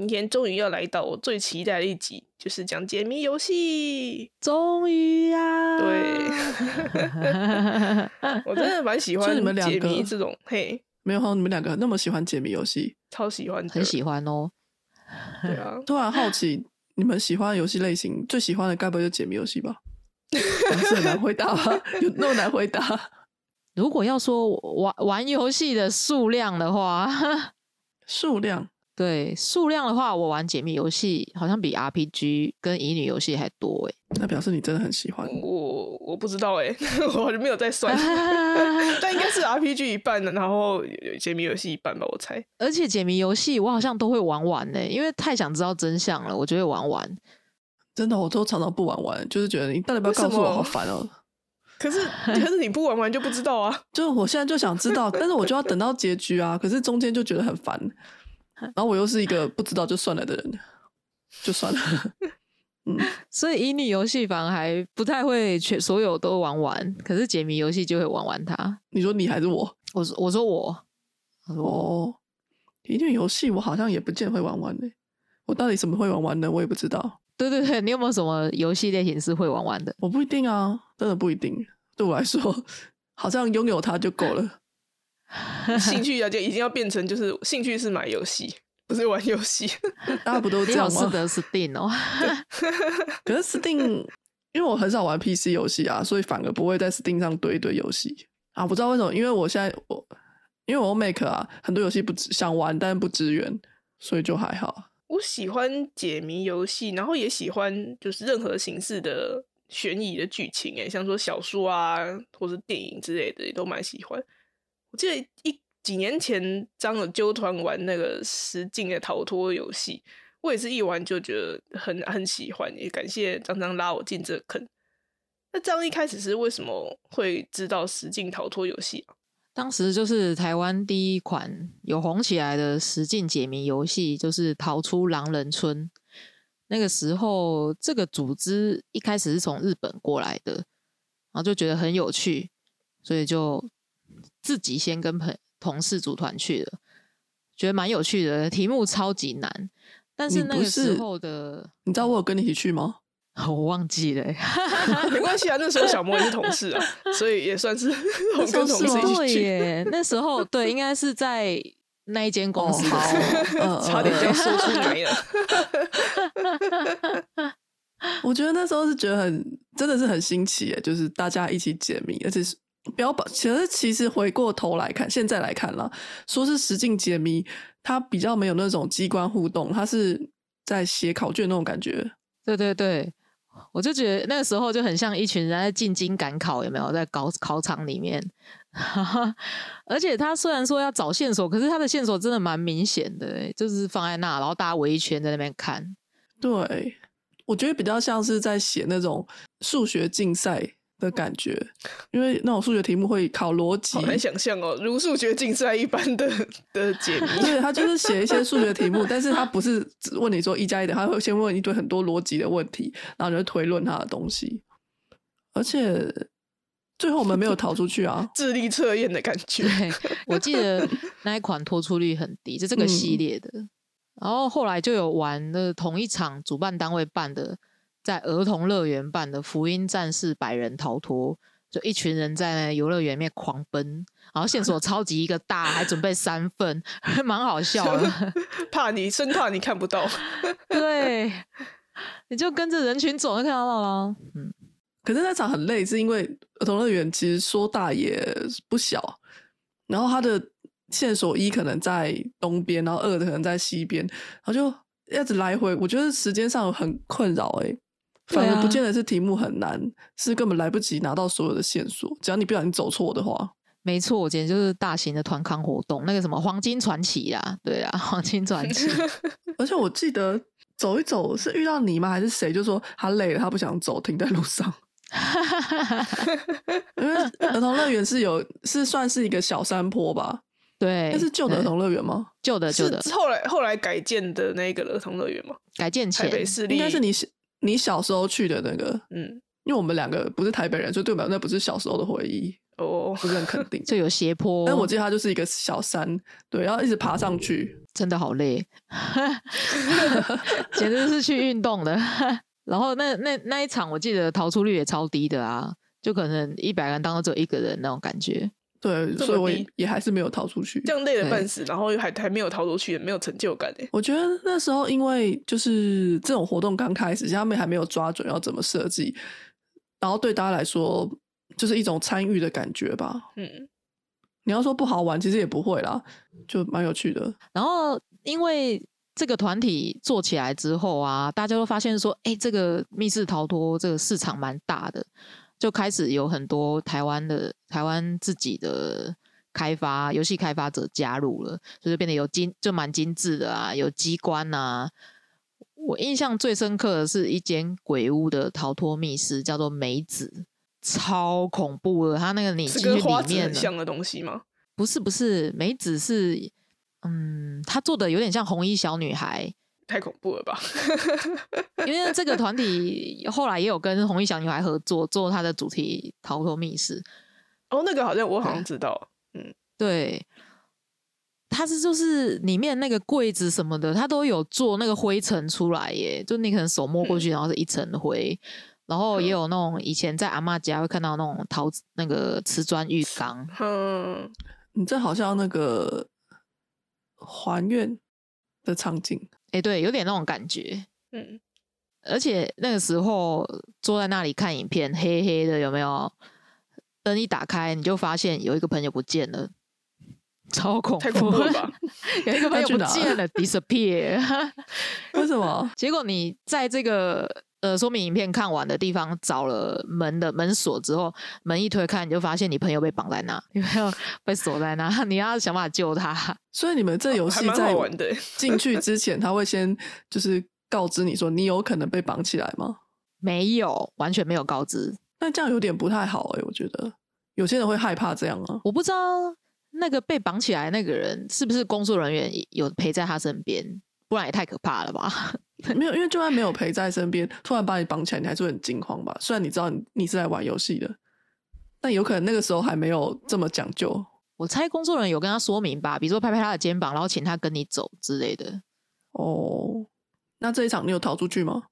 今天终于要来到我最期待的一集，就是讲解谜游戏。终于呀，对，我真的蛮喜欢你们两解谜个这种，嘿，没有，你们两个那么喜欢解谜游戏，超喜欢，很喜欢哦。对啊，突然好奇，你们喜欢的游戏类型，最喜欢的该不会就解谜游戏吧？是很难回答吗？有那么难回答？如果要说玩玩游戏的数量的话，数量对数量的话，我玩解密游戏好像比 RPG 跟乙女游戏还多哎。那表示你真的很喜欢。我我不知道哎，我好像没有在算，但应该是 RPG 一半的，然后解谜游戏一半吧，我猜。而且解谜游戏我好像都会玩完呢，因为太想知道真相了，我就会玩完。真的，我都常常不玩完，就是觉得你到底要不要告诉我，好烦哦。可是可是你不玩完就不知道啊。就是我现在就想知道，但是我就要等到结局啊。可是中间就觉得很烦，然后我又是一个不知道就算了的人，就算了。嗯，所以乙女游戏反而还不太会全所有都玩完，可是解谜游戏就会玩完它。你说你还是我？我说我说我，哦，乙女游戏我好像也不见会玩完呢。我到底什么会玩完呢？我也不知道。对对对，你有没有什么游戏类型是会玩完的？我不一定啊，真的不一定。对我来说，好像拥有它就够了。兴趣啊，就已经要变成就是兴趣是买游戏，不是玩游戏。大家不都这样吗？适得 Steam 哦。可是 Steam，因为我很少玩 PC 游戏啊，所以反而不会在 Steam 上堆一堆游戏啊。不知道为什么，因为我现在我因为我用 Make 啊，很多游戏不支想玩，但是不支援，所以就还好。我喜欢解谜游戏，然后也喜欢就是任何形式的悬疑的剧情，诶，像说小说啊，或是电影之类的，也都蛮喜欢。我记得一几年前张了纠团玩那个实境的逃脱游戏，我也是一玩就觉得很很喜欢，也感谢张张拉我进这个坑。那张一开始是为什么会知道实境逃脱游戏啊？当时就是台湾第一款有红起来的实境解谜游戏，就是《逃出狼人村》。那个时候，这个组织一开始是从日本过来的，然后就觉得很有趣，所以就自己先跟朋同事组团去了，觉得蛮有趣的。题目超级难，但是那个时候的你知道我有跟你一起去吗？我忘记了欸、没关系啊，那时候小莫也是同事啊，所以也算是 同时候跟同事一起去。耶，那时候对，应该是在那一间公司差点就要说出来了。我觉得那时候是觉得很真的是很新奇耶，就是大家一起解谜，而且是标榜。其实其实回过头来看，现在来看了，说是实境解谜，它比较没有那种机关互动，它是在写考卷那种感觉。对对对，我就觉得那个时候就很像一群人在进京赶考，有没有在考考场里面？而且他虽然说要找线索，可是他的线索真的蛮明显的欸，就是放在那，然后大家围一圈在那边看。对，我觉得比较像是在写那种数学竞赛的感觉，因为那种数学题目会考逻辑很，难想象哦，如数学竞赛一般的的解 谜。对他就是写一些数学题目，但是他不是只问你说一加一等于，他会先问一堆很多逻辑的问题，然后你就推论他的东西。而且最后我们没有逃出去啊，智力测验的感觉，对，我记得那一款脱出率很低，就这个系列的。然后后来就有玩的同一场主办单位办的，在儿童乐园办的《福音战士百人逃脱》，就一群人在那游乐园里面狂奔，然后线索 超级一个大，还准备三份，蛮好笑的。怕你生怕你看不到。对，你就跟着人群走就看到了。嗯，可是那场很累，是因为儿童乐园其实说大也不小，然后它的线索一可能在东边，然后二可能在西边，然后就一直来回，我觉得时间上很困扰哎、反而不见得是题目很难，是根本来不及拿到所有的线索，只要你不小心走错的话，没错，今天就是大型的团康活动，那个什么黄金传奇啊，对啊，黄金传奇。而且我记得走一走是遇到你吗？还是谁就说他累了，他不想走，停在路上。因为儿童乐园是有是算是一个小山坡吧？对，那是旧的儿童乐园吗？旧的旧的是后来后来改建的那个儿童乐园吗？改建前台北市立应该是你小你小时候去的那个，嗯因为我们两个不是台北人，所以对我们那不是小时候的回忆，哦，不是很肯定。就有斜坡，但我记得它就是一个小山，对，然后一直爬上去。真的好累，简直是去运动的。然后那那那一场，我记得逃出率也超低的啊，就可能一百个人当中只有一个人那种感觉。对，所以我也还是没有逃出去。这样累得对半死，然后还还没有逃出去，没有成就感哎。我觉得那时候因为就是这种活动刚开始，他们还没有抓准要怎么设计，然后对大家来说就是一种参与的感觉吧。嗯，你要说不好玩，其实也不会啦，就蛮有趣的。然后因为这个团体做起来之后啊，大家都发现说，哎，这个密室逃脱这个市场蛮大的，就开始有很多台湾的台湾自己的开发游戏开发者加入了，就是变得有精就蛮精致的啊，有机关啊。我印象最深刻的是一间鬼屋的逃脱密室，叫做梅子，超恐怖的。它那个你是进去里面很像的东西吗？不是不是，梅子是，嗯，他做的有点像红衣小女孩，太恐怖了吧？因为这个团体后来也有跟红衣小女孩合作，做他的主题逃脱密室。哦，那个好像我好像知道，嗯对，它是就是里面那个柜子什么的，它都有做那个灰尘出来耶，就你可能手摸过去，然后是一层灰。然后也有那种以前在阿妈家会看到那种陶那个瓷砖浴缸，嗯，你这好像那个还愿的场景，哎，对，有点那种感觉。嗯，而且那个时候坐在那里看影片，黑黑的，有没有？灯一打开，你就发现有一个朋友不见了，超恐怖！太恐怖了吧？有一个朋友不见了，disappear。为什么？结果你在这个呃说明影片看完的地方找了门的门锁之后，门一推开，你就发现你朋友被绑在那，你朋友 被锁在那，你要想办法救他。所以你们这游戏在玩的 进去之前，他会先就是告知你说你有可能被绑起来吗？没有，完全没有告知。那这样有点不太好哎、我觉得有些人会害怕这样啊。我不知道那个被绑起来那个人是不是工作人员有陪在他身边，不然也太可怕了吧？没有，因为就算没有陪在身边，突然把你绑起来，你还是会很惊慌吧？虽然你知道你你是在玩游戏的，但有可能那个时候还没有这么讲究。我猜工作人员有跟他说明吧，比如说拍拍他的肩膀，然后请他跟你走之类的。哦，那这一场你有逃出去吗？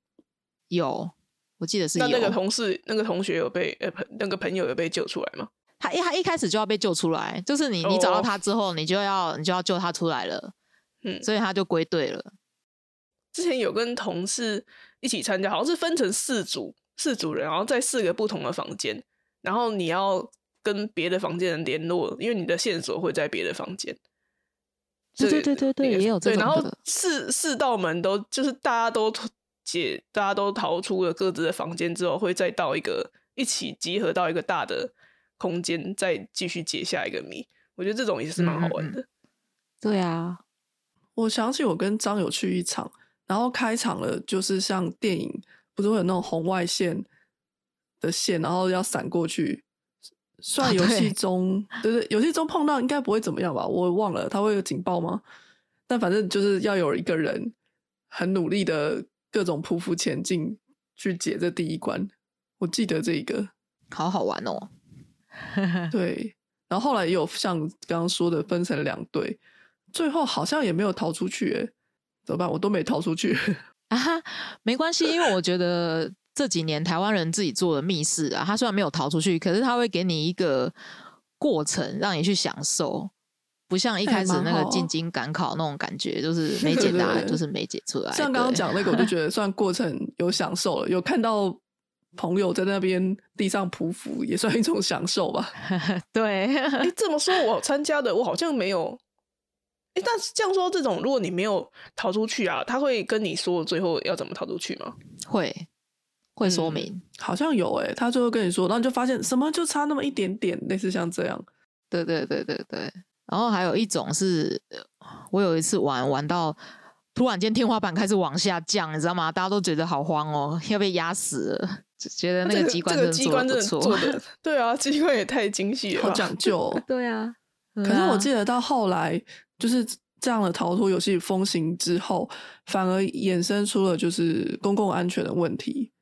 有，我记得是有。那那个同事、那个同学有被呃朋那个朋友有被救出来吗？他一他一开始就要被救出来，就是你你找到哦他之后，你就要你就要救他出来了，嗯，所以他就归队了。之前有跟同事一起参加，好像是分成四组，四组人，然后在四个不同的房间，然后你要跟别的房间人联络，因为你的线索会在别的房间。对这个对对对对也有这对，然后四四道门都就是大家都解，大家都逃出了各自的房间之后，会再到一个一起集合到一个大的空间，再继续解下一个谜。我觉得这种也是蛮好玩的。对啊，我想起我跟张有去一场，然后开场了，就是像电影不是会有那种红外线的线，然后要闪过去。虽然啊游戏对中，对对，游戏中碰到应该不会怎么样吧？我忘了，它会有警报吗？但反正就是要有一个人很努力的各种匍匐前进去解这第一关。我记得这一个，好好玩哦。对。然后后来也有像刚刚说的分成两队，最后好像也没有逃出去，哎，怎么办？我都没逃出去。啊哈，没关系，因为我觉得这几年台湾人自己做的密室啊，他虽然没有逃出去，可是他会给你一个过程让你去享受，不像一开始那个进京赶考那种感觉，就 是没解答案就是没解出来。像刚刚对讲那个，我就觉得算过程有享受了，有看到朋友在那边地上匍匐，也算一种享受吧。对，哎、这么说，我参加的我好像没有。哎、但是这样说，这种如果你没有逃出去啊，他会跟你说最后要怎么逃出去吗？会会说嗯明。好像有诶、他最后跟你说，然后你就发现什么就差那么一点点，类似像这样。对对对对对。然后还有一种是，呃我有一次玩玩到突然间天花板开始往下降，你知道吗？大家都觉得好慌哦，要被压死了。觉得那这个机关这个真的做机关。的对啊，机关也太精细了好吧，讲究、哦。对啊，可可是我记得到后来，就是这样的逃脱游戏风行之后，反而衍生出了就是公共安全的问题，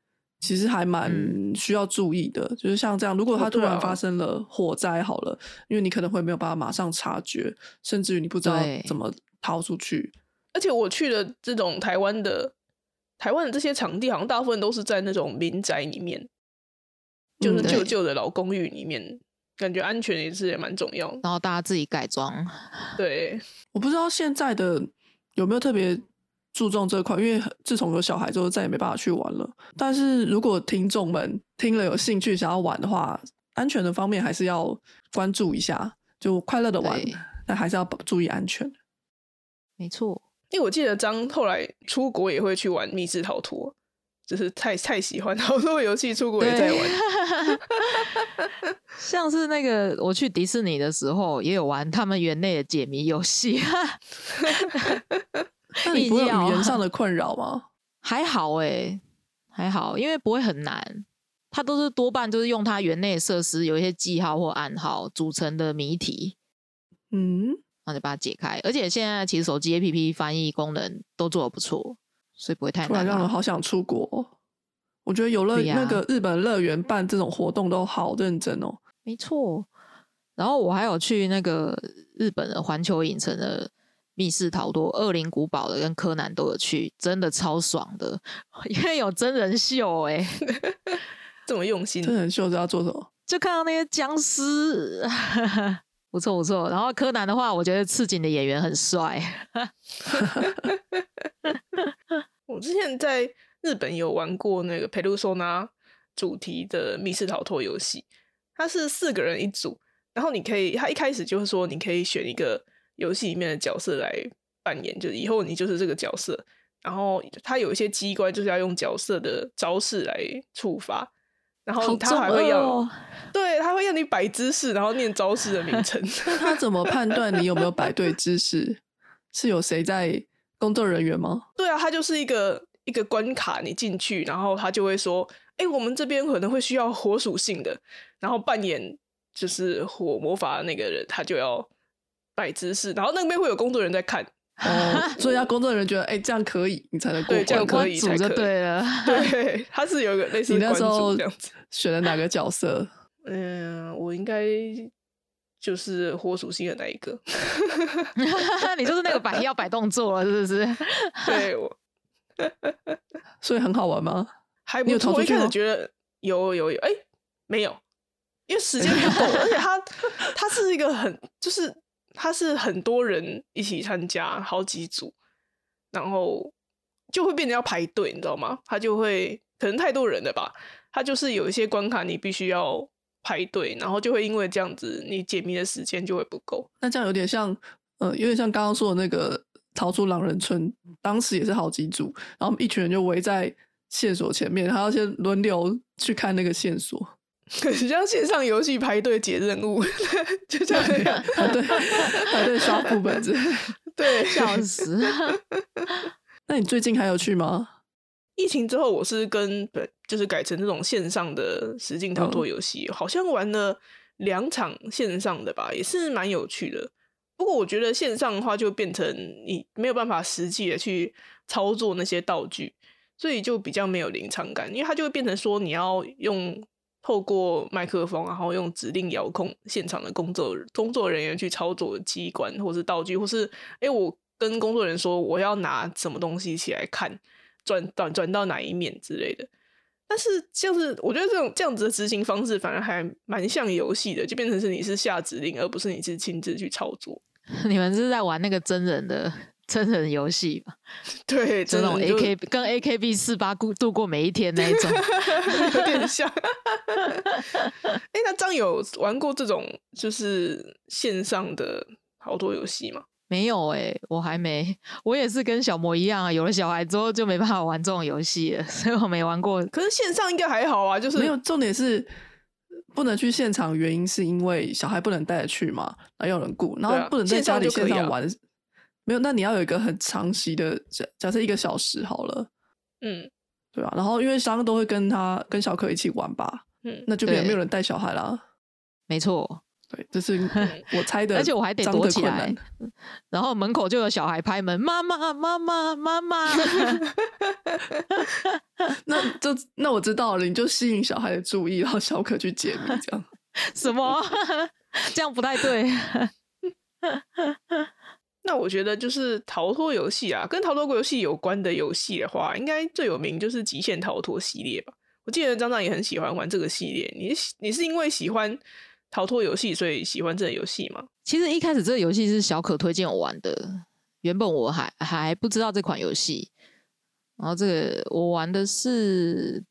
其实还蛮嗯需要注意的。就是像这样，如果哦它突然发生了火灾，好了，因为你可能会没有办法马上察觉，甚至于你不知道怎么逃出去。而且我去的这种台湾的台湾的这些场地，好像大部分都是在那种民宅里面，就是旧旧的老公寓里面，感觉安全也是也蛮重要的。然后大家自己改装，对，我不知道现在的有没有特别注重这块，因为自从有小孩之后，再也没办法去玩了。但是如果听众们听了有兴趣想要玩的话，安全的方面还是要关注一下，就快乐的玩，但还是要注意安全。没错。因为我记得张后来出国也会去玩密室逃脱，就是太太喜欢 好多游戏，出国也在玩。像是那个我去迪士尼的时候，也有玩他们园内的解谜游戏，那你不会有硬要语言上的困扰吗？还好诶、还好，因为不会很难。它都是多半就是用它园内的设施有一些记号或暗号组成的谜题，嗯，然后就把它解开。而且现在其实手机 APP 翻译功能都做的不错，所以不会太突然。让人好想出国哦。我觉得游乐那个日本乐园办这种活动都好认真哦。没错。然后我还有去那个日本的环球影城的密室逃脱，恶灵古堡的跟柯南都有去，真的超爽的，因为有真人秀哎、这么用心真，人秀是要做什么？就看到那些僵尸，不错不错。然后柯南的话，我觉得赤井的演员很帅，我之前在日本有玩过那个佩鲁索纳主题的密室逃脱游戏，它是四个人一组，然后你可以，它一开始就是说你可以选一个游戏里面的角色来扮演，就是以后你就是这个角色，然后它有一些机关就是要用角色的招式来触发，然后他还会要，哦对，他会要你摆姿势，然后念招式的名称。那他怎么判断你有没有摆对姿势？是有谁在工作人员吗？对啊，他就是一个一个关卡，你进去，然后他就会说：“哎、我们这边可能会需要火属性的，然后扮演就是火魔法的那个人，他就要摆姿势，然后那边会有工作人员在看，哦，所以要工作人员觉得，哎、这样可以，你才能过关。对这样可以才可以对了。对，他是有一个类似你那时候。选了哪个角色？嗯，我应该就是火属性的那一个，你就是那个摆要摆动作了，是不是？对我所以很好玩吗？还不错。我觉得有有有，哎、没有，因为时间不够，而且他他是一个很就是他是很多人一起参加，好几组，然后就会变得要排队，你知道吗？他就会可能太多人了吧，他就是有一些关卡你必须要排队，然后就会因为这样子，你解谜的时间就会不够。那这样有点像，呃，有点像刚刚说的那个逃出狼人村，当时也是好几组，然后一群人就围在线索前面，还要先轮流去看那个线索。很像线上游戏排队解任务，就这样那样。排队排队刷副本子。对，笑死！那你最近还有去吗？疫情之后，我是跟本就是改成这种线上的实境逃脱游戏，好像玩了两场线上的吧，也是蛮有趣的。不过我觉得线上的话，就变成你没有办法实际的去操作那些道具，所以就比较没有临场感，因为它就会变成说你要用透过麦克风，然后用指令遥控现场的工作工作人员去操作机关或是道具，或是哎、诶我跟工作人员说我要拿什么东西起来看，转转转到哪一面之类的。但是就是我觉得这种这样子的执行方式反而还蛮像游戏的，就变成是你是下指令，而不是你是亲自去操作。你们是在玩那个真人的真人游戏吧？对，就那种真的就 A K 跟 A K B 四八度度过每一天那一种。有点像。哎、那张有玩过这种就是线上的好多游戏吗？没有哎、我还没，我也是跟小魔一样啊，有了小孩之后就没办法玩这种游戏了，所以我没玩过。可是线上应该还好啊，就是没有，重点是不能去现场，原因是因为小孩不能带着去嘛，然后有人顾，然后不能在家里线上玩。没有，那你要有一个很长期的，假假设一个小时好了，嗯，对啊，然后因为商都会跟他跟小可一起玩吧，嗯，那就变成对没有人带小孩啦。没错，对，这是 我猜的，而且我还得张躲起来的困难。然后门口就有小孩拍门，妈妈妈妈妈妈，那就那我知道了，你就吸引小孩的注意，然后小可去解谜，这样。什么？这样不太对。那我觉得就是逃脱游戏啊，跟逃脱游戏有关的游戏的话，应该最有名就是《极限逃脱》系列吧。我记得张张也很喜欢玩这个系列，你是你是因为喜欢逃脱游戏，所以喜欢这个游戏吗？其实一开始这个游戏是小可推荐我玩的，原本我还还不知道这款游戏。然后这个我玩的是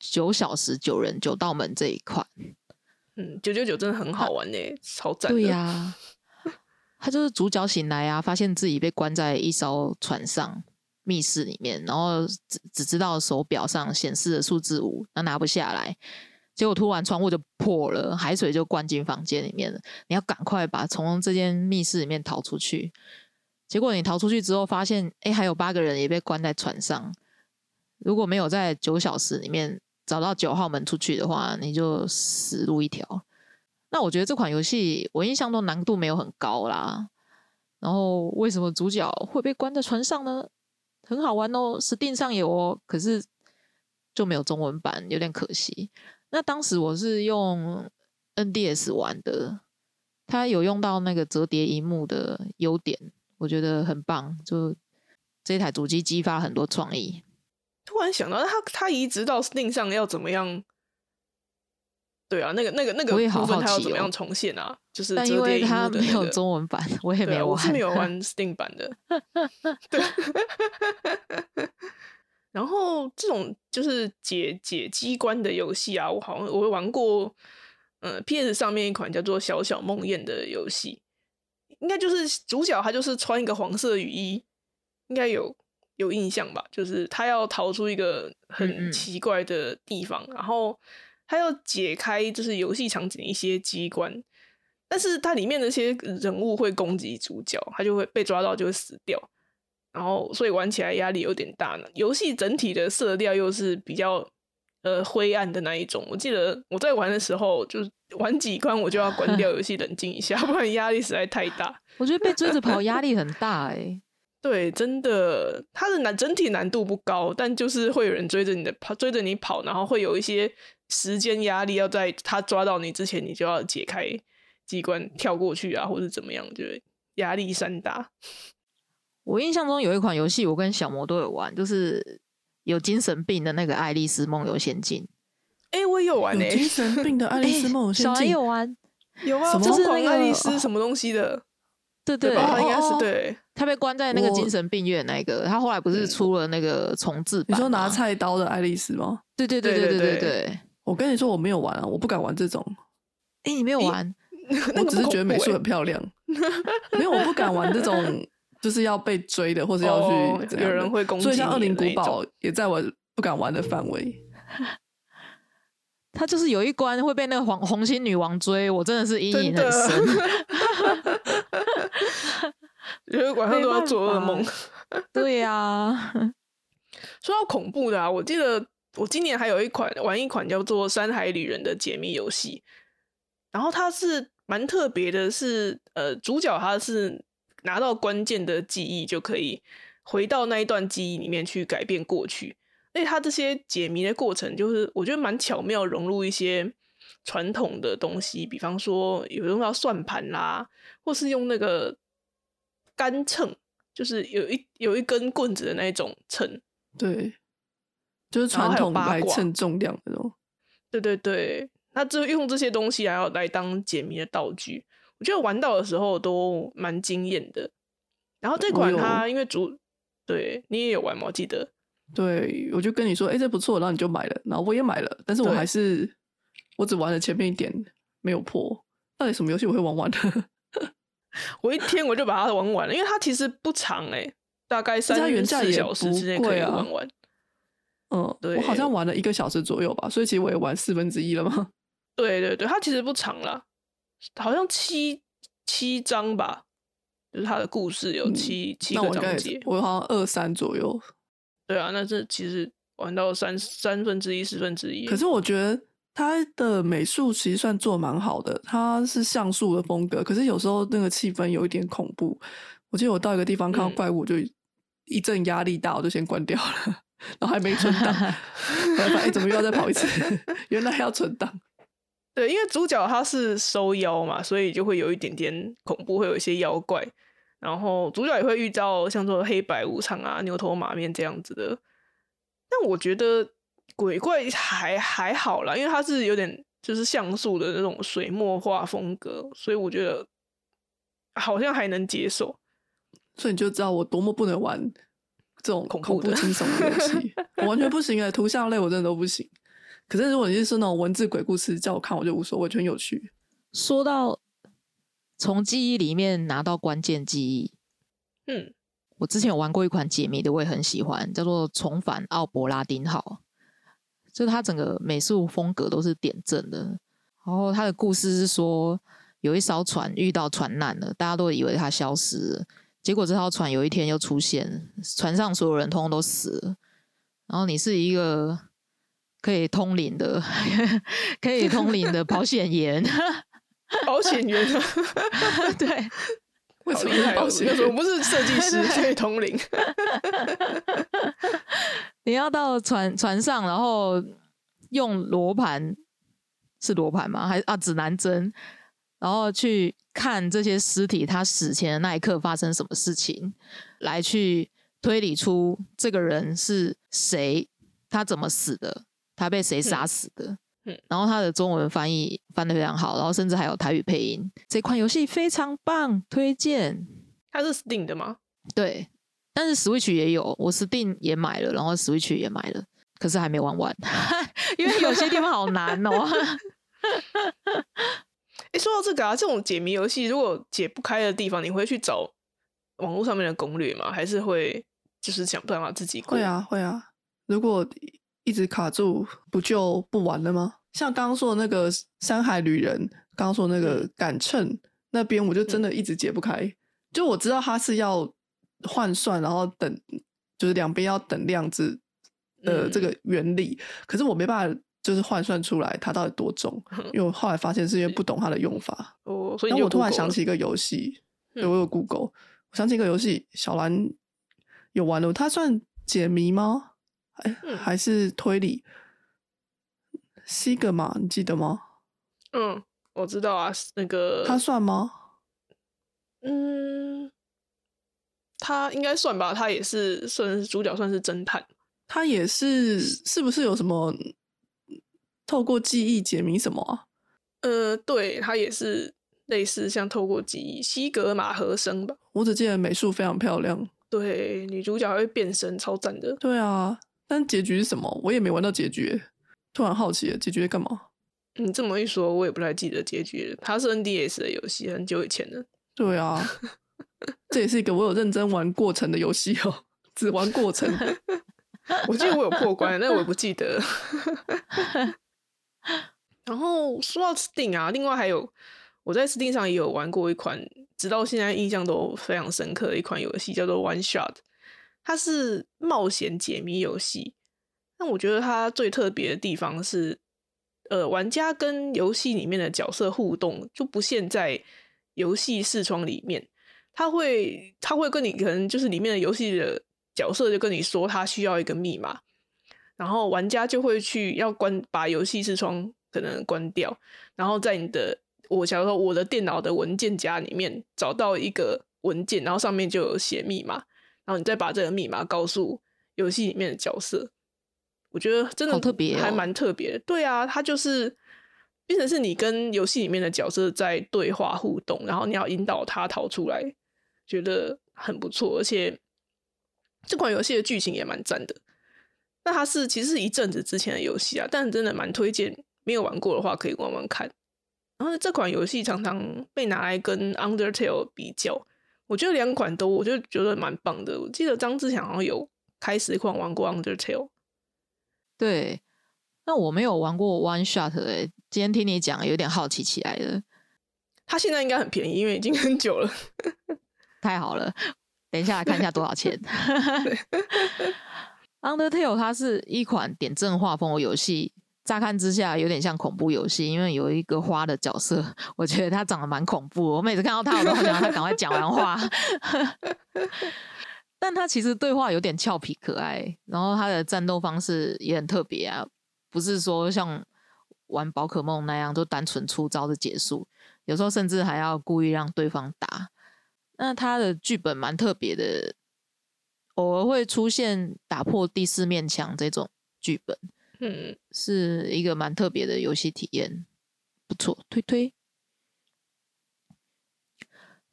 九小时九人九道门这一款。嗯，九九九真的很好玩呢、超赞的。对呀、他就是主角醒来啊，发现自己被关在一艘船上密室里面，然后只只知道手表上显示的数字五，那拿不下来。结果突然窗户就破了，海水就灌进房间里面了。你要赶快把从这间密室里面逃出去。结果你逃出去之后，发现哎，还有八个人也被关在船上。如果没有在九小时里面找到九号门出去的话，你就死路一条。那我觉得这款游戏我印象中难度没有很高啦。然后为什么主角会被关在船上呢？很好玩哦，Steam 上有哦，可是就没有中文版，有点可惜。那当时我是用 NDS 玩的，它有用到那个折叠荧幕的优点，我觉得很棒。就这台主机激发很多创意。突然想到，他他移植到 Steam 上要怎么样？对啊，那个那个那个部分他要怎么样重现啊？就是但因为折叠荧它没有中文版，我 也没有玩。我是没有玩 Steam 版的。对，然后这种就是解解机关的游戏啊，我好像我玩过，呃，PS 上面一款叫做《小小梦魇》的游戏，应该就是主角他就是穿一个黄色雨衣，应该有有印象吧？就是他要逃出一个嗯很嗯奇怪的地方，然后他要解开就是游戏场景的一些机关，但是它里面的一些人物会攻击主角，他就会被抓到就会死掉，然后所以玩起来压力有点大呢。游戏整体的色调又是比较呃灰暗的那一种，我记得我在玩的时候，就是玩几关我就要关掉 游戏冷静一下，不然压力实在太大。我觉得被追着跑压力很大哎、对，真的，它的难整体难度不高，但就是会有人追着你的跑，追着你跑，然后会有一些时间压力，要在他抓到你之前，你就要解开机关跳过去啊，或者怎么样，就是压力山大。我印象中有一款游戏，我跟小魔都有玩，就是有精神病的那个《爱丽丝梦游仙境哎、我也有玩有呢、精神病的 爱丽丝梦游》，仙小孩境有玩，有啊，疯狂就是那个爱丽丝什么东西的，对对，对吧？应该是哦。对，他被关在那个精神病院那个他后来不是出了那个重置你说拿菜刀的爱丽丝吗？对对对对对我跟你说我没有玩啊我不敢玩这种。哎你没有玩？我只是觉得美术很漂亮。没有我不敢玩这种 就是要被追的或是要去有人会攻击所以像二零古堡也在我不敢玩的范围。他就是有一关会被那个红红心女王追我真的是阴影很深。觉得晚上都要做噩梦。对呀，说到恐怖的啊，我记得我今年还有一款玩一款叫做《山海旅人》的解密游戏，然后它是蛮特别的是，呃，主角他是拿到关键的记忆就可以回到那一段记忆里面去改变过去。而且它这些解谜的过程，就是我觉得蛮巧妙融入一些传统的东西，比方说有用到算盘啦，或是用那个杆秤，就是有一有一根棍子的那一种秤，对，就是传统来称重量那种。对对对，那就用这些东西来要来当解谜的道具，我觉得玩到的时候都蛮惊艳的。然后这款它因为主对你也有玩吗？我记得对，我就跟你说，哎、这不错，然后你就买了，然后我也买了，但是我还是我只玩了前面一点，没有破。到底什么游戏我会玩完的？我一天我就把它玩完了，因为它其实不长哎、大概三四小时之内可以玩完。嗯，对我好像玩了一个小时左右吧，所以其实我也玩四分之一了嘛。对对对，它其实不长啦，好像七七章吧，就是它的故事有嗯七、七个章节。我好像二三左右。对啊，那这其实玩到三三分之一、四分之一。可是我觉得它的美术其实算做蛮好的，他是像素的风格，可是有时候那个气氛有一点恐怖。我记得我到一个地方看到嗯怪物，我就一阵压力大，我就先关掉了，然后还没存档，哎怎么又要再跑一次？原来要存档。对，因为主角他是收妖嘛，所以就会有一点点恐怖，会有一些妖怪。然后主角也会遇到像说黑白无常啊、牛头马面这样子的。但我觉得鬼怪还还好啦，因为它是有点就是像素的那种水墨画风格，所以我觉得好像还能接受。所以你就知道我多么不能玩这种恐怖的惊悚的游戏，我完全不行哎、图像类我真的都不行。可是如果你是那种文字鬼故事，叫我看我就无所谓，就很有趣。说到从记忆里面拿到关键记忆，嗯，我之前有玩过一款解谜的，我也很喜欢，叫做《重返奥伯拉丁号》，就他整个美术风格都是点阵的。然后他的故事是说，有一艘船遇到船难了，大家都以为它消失了，结果这艘船有一天又出现，船上所有人通通都死了。然后你是一个可以通灵的，可以通灵的 保险员，保险员啊，为。什么！是保险那时候我？不是设计师，可以通灵。你要到船船上，然后用罗盘是罗盘吗？还是啊指南针，然后去看这些尸体，他死前的那一刻发生什么事情，来去推理出这个人是谁，他怎么死的，他被谁杀死的。嗯然后它的中文翻译翻的非常好，然后甚至还有台语配音。这款游戏非常棒，推荐。它是 Steam 的吗？对，但是 Switch 也有，我 Steam 也买了，然后 Switch 也买了，可是还没玩完，因为有些地方好难哦。哎，说到这个啊，这种解谜游戏如果解不开的地方，你会去找网络上面的攻略吗？还是会就是想办法自己过？会，啊会啊，如果一直卡住，不就不玩了吗？像刚刚说的那个山海旅人，刚刚说的那个杆秤那边，我就真的一直解不开。就我知道它是要换算，然后等，就是两边要等量子的这个原理，可是我没办法。就是换算出来它到底多重，因为我后来发现是因为不懂它的用法。哦，所以我突然想起一个游戏，对嗯我有 Google，我想起一个游戏，小兰有玩的，它算解谜吗？哎，嗯还是推理？西格玛，你记得吗？嗯，我知道啊，那个他算吗？嗯，他应该算吧，他也是算是主角，算是侦探。他也是，是不是有什么透过记忆解谜什么啊？呃，对他也是类似像透过记忆，西格玛和声吧。我只记得美术非常漂亮。对，女主角还会变身，超赞的。对啊，但结局是什么？我也没玩到结局，突然好奇了，结局在干嘛？你这么一说，我也不太记得结局了。它是 NDS 的游戏，很久以前的。对啊，这也是一个我有认真玩过程的游戏哦，只玩过程。我记得我有破关，但我也不记得。然后说到 Steam 啊，另外还有我在 Steam 上也有玩过一款，直到现在印象都非常深刻的一款游戏，叫做 One Shot。它是冒险解谜游戏，但我觉得它最特别的地方是，呃，玩家跟游戏里面的角色互动就不限在游戏视窗里面，他会他会跟你可能就是里面的游戏的角色就跟你说他需要一个密码，然后玩家就会去要关把游戏视窗可能关掉，然后在你的我假如说我的电脑的文件夹里面找到一个文件，然后上面就有写密码，然后你再把这个密码告诉游戏里面的角色。我觉得真的特别还哦蛮特别的。对啊，它就是变成是你跟游戏里面的角色在对话互动，然后你要引导他逃出来，觉得很不错。而且这款游戏的剧情也蛮赞的。那它是其实是一阵子之前的游戏啊，但真的蛮推荐，没有玩过的话可以玩玩看。然后这款游戏常常被拿来跟 Undertale 比较，我觉得两款都我就觉得蛮棒的。我记得张志强好像有开实况玩过 Undertale，对，那我没有玩过 One Shot 哎、今天听你讲，有点好奇起来了，它现在应该很便宜，因为已经很久了。太好了。等一下来看一下多少钱。Undertale 它是一款点阵画风的游戏，乍看之下有点像恐怖游戏，因为有一个花的角色，我觉得他长得蛮恐怖。我每次看到他，我都很想他赶快讲完话。但他其实对话有点俏皮可爱，然后他的战斗方式也很特别啊，不是说像玩宝可梦那样就单纯出招的结束，有时候甚至还要故意让对方打。那他的剧本蛮特别的。偶尔会出现打破第四面墙这种剧本，嗯，是一个蛮特别的游戏体验，不错，推推。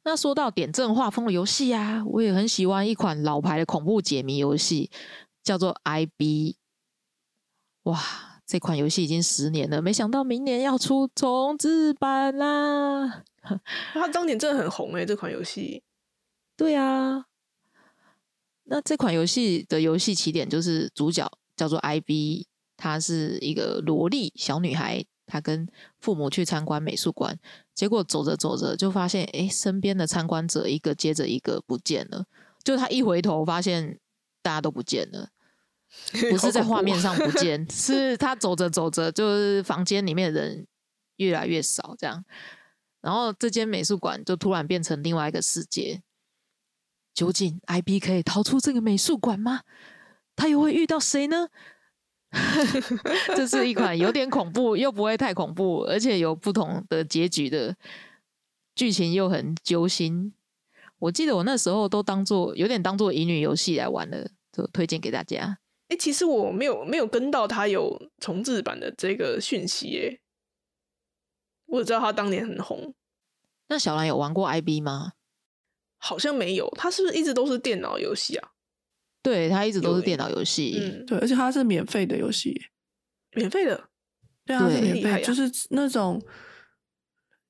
那说到点阵画风的游戏啊，我也很喜欢一款老牌的恐怖解谜游戏，叫做 IB。哇，这款游戏已经十年了，没想到明年要出重置版啦！它当年真的很红诶，这款游戏。对啊。那这款游戏的游戏起点就是主角叫做 IB，她是一个萝莉小女孩，她跟父母去参观美术馆，结果走着走着就发现，哎，身边的参观者一个接着一个不见了，就她一回头发现大家都不见了，不是在画面上不 见，是她走着走着就是房间里面的人越来越少，这样，然后这间美术馆就突然变成另外一个世界。究竟 IB 可以逃出这个美术馆吗？他又会遇到谁呢？这是一款有点恐怖又不会太恐怖，而且有不同的结局的剧情，又很揪心。我记得我那时候都当做有点当做乙女游戏来玩的，就推荐给大家。哎，其实我没有没有跟到他有重置版的这个讯息，哎，我只知道他当年很红。那小兰有玩过 IB 吗？好像没有，他是不是一直都是电脑游戏啊？对，它一直都是电脑游戏。嗯，对，而且它是免费的游戏，免费的。对啊，是免费，就是那种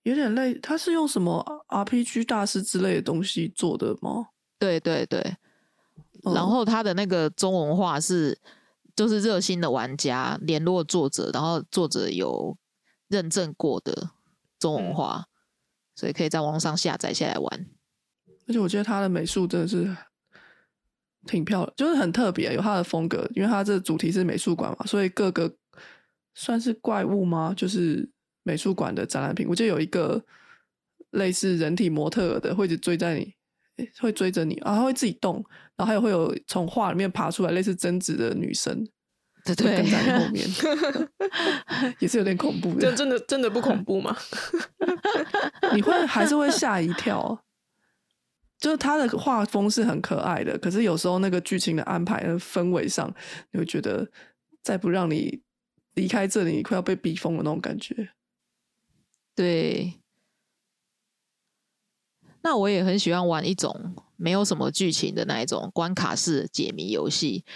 有点累。它是用什么 RPG 大师之类的东西做的吗？对对对。然后它的那个中文化是，就是热心的玩家联络作者，然后作者有认证过的中文化，所以可以在网上下载下来玩。而且我觉得他的美术真的是挺漂亮，就是很特别，有它的风格。因为它这主题是美术馆嘛，所以各个算是怪物吗？就是美术馆的展览品。我记得有一个类似人体模特的，会一直追在你，会追着你，然后会自己动。然后还有会有从画里面爬出来类似贞子的女生，对对，跟在你后面，也是有点恐怖的。这真的真的不恐怖吗？你会还是会吓一跳？就是他的画风是很可爱的，可是有时候那个剧情的安排、氛围上，你会觉得再不让你离开这里，快要被逼疯的那种感觉。对，那我也很喜欢玩一种没有什么剧情的那一种关卡式解谜游戏。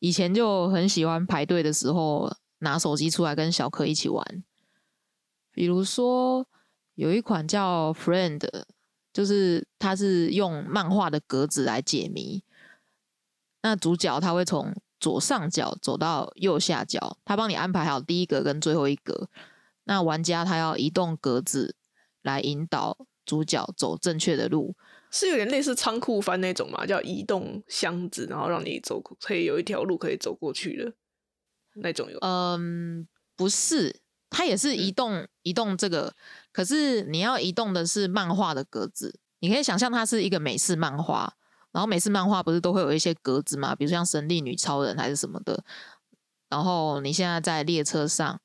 以前就很喜欢排队的时候拿手机出来跟小可一起玩。比如说有一款叫《Friend》。就是他是用漫画的格子来解谜，那主角他会从左上角走到右下角，他帮你安排好第一格跟最后一格，那玩家他要移动格子来引导主角走正确的路，是有点类似仓库翻那种嘛，叫移动箱子，然后让你走可以有一条路可以走过去的那种有？嗯，不是。它也是移动移动这个，可是你要移动的是漫画的格子。你可以想象它是一个美式漫画，然后美式漫画不是都会有一些格子嘛？比如像神力女超人还是什么的。然后你现在在列车上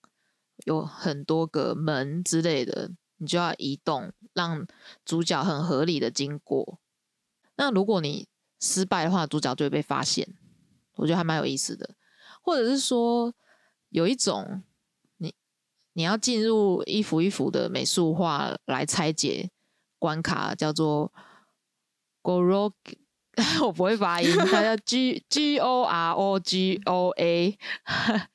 有很多个门之类的，你就要移动，让主角很合理的经过。那如果你失败的话，主角就会被发现。我觉得还蛮有意思的，或者是说有一种。你要进入一幅一幅的美术画来拆解关卡，叫做 Goro，我不会发音，它叫 G G O R O G O A，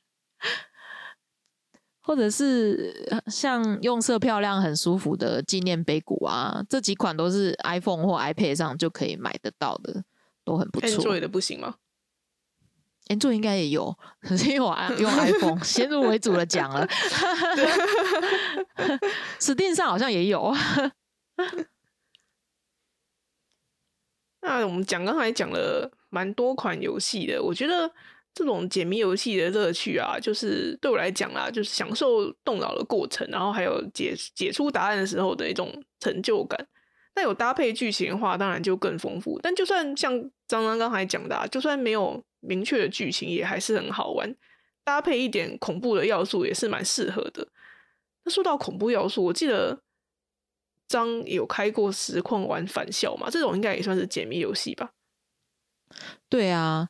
或者是像用色漂亮、很舒服的纪念碑谷啊，这几款都是 iPhone 或 iPad 上就可以买得到的，都很不错。Android 的不行吗？安卓应该也有，可是因为我用 iPhone，先入为主的讲了。Steam 上好像也有。那我们讲刚才讲了蛮多款游戏的，我觉得这种解谜游戏的乐趣啊，就是对我来讲啦，就是享受动脑的过程，然后还有解解出答案的时候的一种成就感。那有搭配剧情的话，当然就更丰富。但就算像张张刚才讲的，啊，就算没有明确的剧情，也还是很好玩。搭配一点恐怖的要素，也是蛮适合的。那说到恐怖要素，我记得张有开过实况玩返校嘛？这种应该也算是解谜游戏吧？对啊。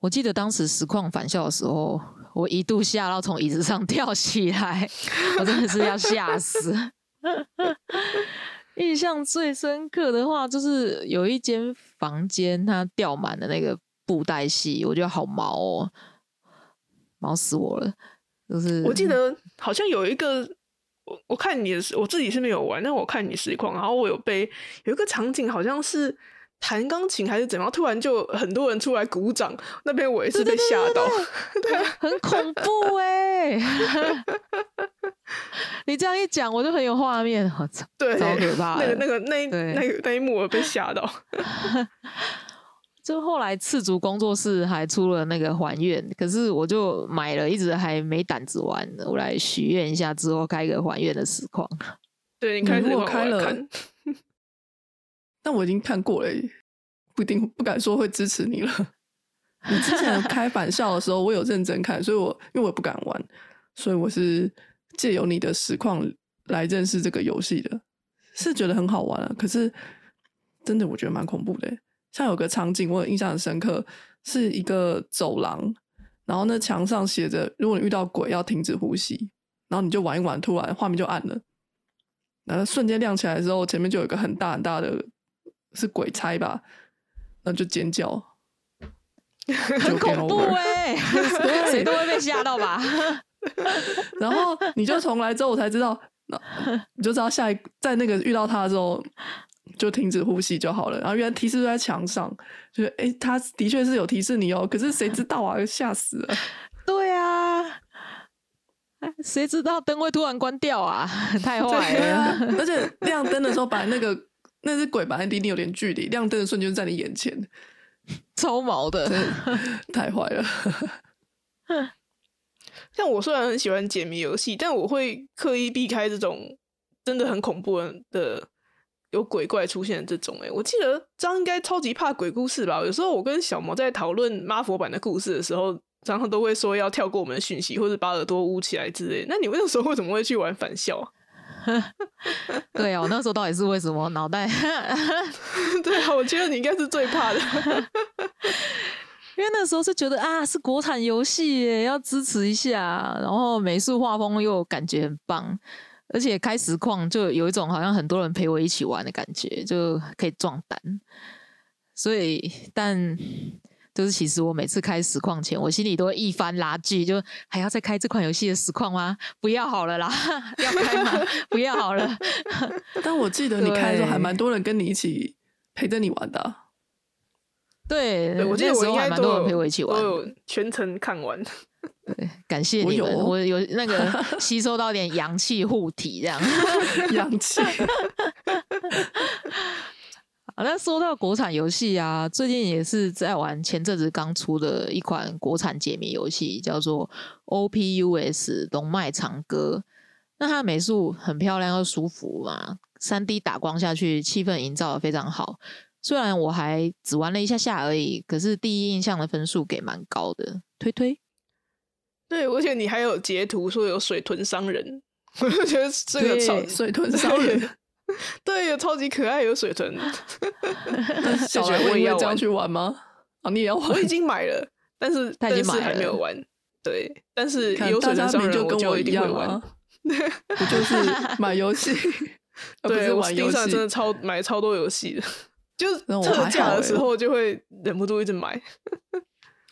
我记得当时实况返校的时候，我一度吓到从椅子上 跳起来，我真的是要吓死。印象最深刻的话，就是有一间房间，它吊满了那个布袋戏，我觉得好毛哦，毛死我了。就是我记得好像有一个，我我看你的，我自己是没有玩，但我看你实况，然后我有被有一个场景，好像是。弹钢琴还是怎样？突然就很多人出来鼓掌，那边我也是被吓到，对，很恐怖 哎！你这样一讲，我就很有画面，好操，对，超可怕。那个、那个、那、那个那一幕，我被吓到。就后来赤足工作室还出了那个还愿，可是我就买了，一直还没胆子玩。我来许愿一下，之后开个还愿的实况。对你开如果开了。但我已经看过了，不一定不敢说会支持你了。你之前开返校的时候，我有认真看，所以我因为我不敢玩，所以我是借由你的实况来认识这个游戏的，是觉得很好玩啊。可是真的我觉得蛮恐怖的，像有个场景我印象很深刻，是一个走廊，然后那墙上写着：如果你遇到鬼，要停止呼吸。然后你就玩一玩，突然画面就暗了，然后瞬间亮起来之后，前面就有一个很大很大的。是鬼差吧？那就尖叫，很恐怖哎，谁都会被吓到吧？然后你就重来之后，我才知道，你就知道下一在那个遇到他的时候就停止呼吸就好了。然后原来提示都在墙上，就是哎，他的确是有提示你哦，可是谁知道啊？吓死了！对啊，谁知道灯会突然关掉啊？太坏了！而且亮灯的时候把那个。那只鬼本来离你有点距离，亮灯的瞬间在你眼前，超毛的，太坏了。像我虽然很喜欢解谜游戏，但我会刻意避开这种真的很恐怖的有鬼怪出现的这种。哎，我记得张应该超级怕鬼故事吧？有时候我跟小毛在讨论妈佛版的故事的时候，常常都会说要跳过我们的讯息，或者把耳朵捂起来之类。那你那时候为什么会去玩反校？对啊，我那时候到底是为什么脑袋？对啊，我觉得你应该是最怕的，因为那时候是觉得啊，是国产游戏，要支持一下，然后美术画风又感觉很棒，而且开实况就有一种好像很多人陪我一起玩的感觉，就可以壮胆。所以，但。就是其实我每次开实况前，我心里都会一番拉锯，就还要再开这款游戏的实况吗？不要好了啦，要开吗？不要好了。但我记得你开的时候还蛮多人跟你一起陪着你玩的。对，我记得我应该蛮多人陪我一起玩，全程看完。对，感谢你们，我有那个 吸收到点阳气护体，这样 阳气。好，那说到国产游戏啊，最近也是在玩前阵子刚出的一款国产解谜游戏，叫做 OPUS 龙脉长歌。那它的美术很漂亮又舒服嘛，三 D 打光下去，气氛营造的非常好。虽然我还只玩了一下下而已，可是第一印象的分数给蛮高的，推推。对，而且你还有截图说有水豚商人，我就觉得这个超水豚商人。对，有超级可爱，有水豚。小觉我也要这样去玩吗？啊，你也要玩？我已经买了，但是但是还没有玩。对，但是有水豚商人，就跟我一定会玩。不就是买游戏？对，玩游戏真的超买超多游戏的，就是特价的时候就会忍不住一直买。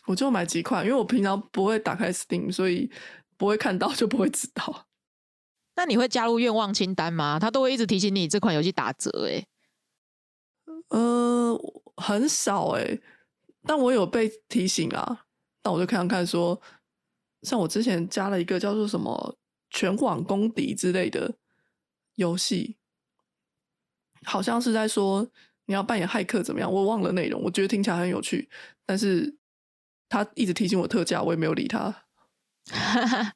我就买几款，因为我平常不会打开 Steam，所以不会看到，就不会知道。那你会加入愿望清单吗？他都会一直提醒你这款游戏打折，哎，呃，很少哎，但我有被提醒啊。那我就看看看，说像我之前加了一个叫做什么全网公敌之类的游戏，好像是在说你要扮演骇客怎么样，我忘了内容。我觉得听起来很有趣，但是他一直提醒我特价，我也没有理他。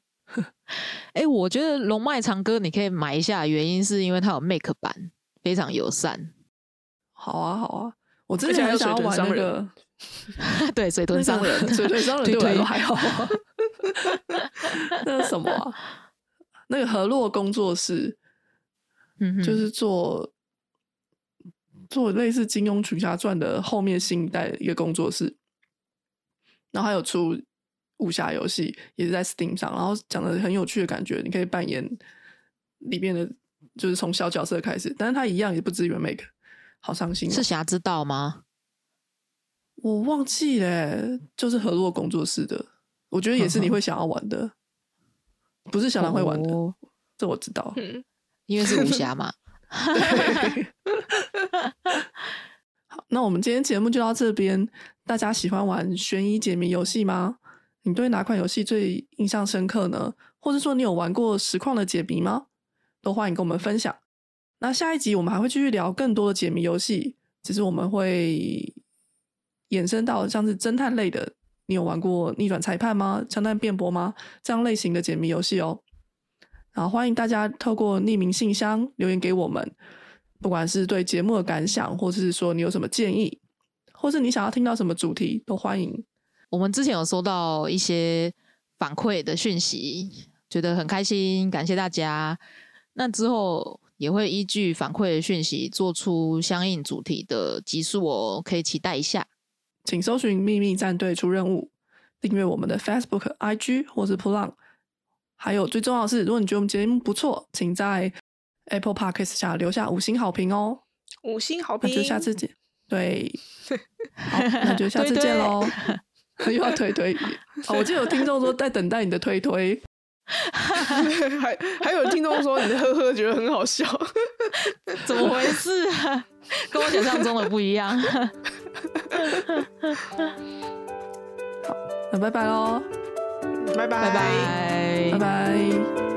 哎、我觉得龙脉长歌你可以买一下，原因是因为它有 Make 版，非常友善。好啊，好啊，我之前还想要玩水豚商那个 对，水豚商人，水豚商人 对我来说还好啊。那是什么啊？那个河洛工作室，嗯哼，就是做做类似《金庸群侠传》的后面新一代的一个工作室，然后还有出武侠游戏，也是在 Steam 上，然后讲的很有趣的感觉，你可以扮演里面的，就是从小角色开始，但是它一样也不支援 Make，好伤心、哦。是侠之道吗？我忘记了欸，就是河洛工作室的，我觉得也是你会想要玩的，不是小兰会玩的，哦这我知道。嗯，因为是武侠嘛。好，那我们今天节目就到这边。大家喜欢玩悬疑解谜游戏吗？你对哪款游戏最印象深刻呢？或者说你有玩过实况的解谜吗？都欢迎跟我们分享。那下一集我们还会继续聊更多的解谜游戏，只是我们会衍生到像是侦探类的。你有玩过逆转裁判吗？枪弹辩驳吗？这样类型的解谜游戏哦。然后欢迎大家透过匿名信箱留言给我们，不管是对节目的感想，或者是说你有什么建议，或是你想要听到什么主题，都欢迎。我们之前有收到一些反馈的讯息，觉得很开心，感谢大家。那之后也会依据反馈的讯息做出相应主题的集数哦，可以期待一下。请搜寻“秘密战队出任务”，订阅我们的 Facebook、IG 或是 p l a n 还有最重要的是，如果你觉得我们节目不错，请在 Apple Podcast 下留下五星好评哦。五星好评，那就下次见。对，好，那就下次见喽。又要推推、哦，我记得有听众说在等待你的推推。还还有听众说你的呵呵觉得很好笑，怎么回事啊？跟我想象中的不一样。那拜拜喽，拜拜拜拜拜拜。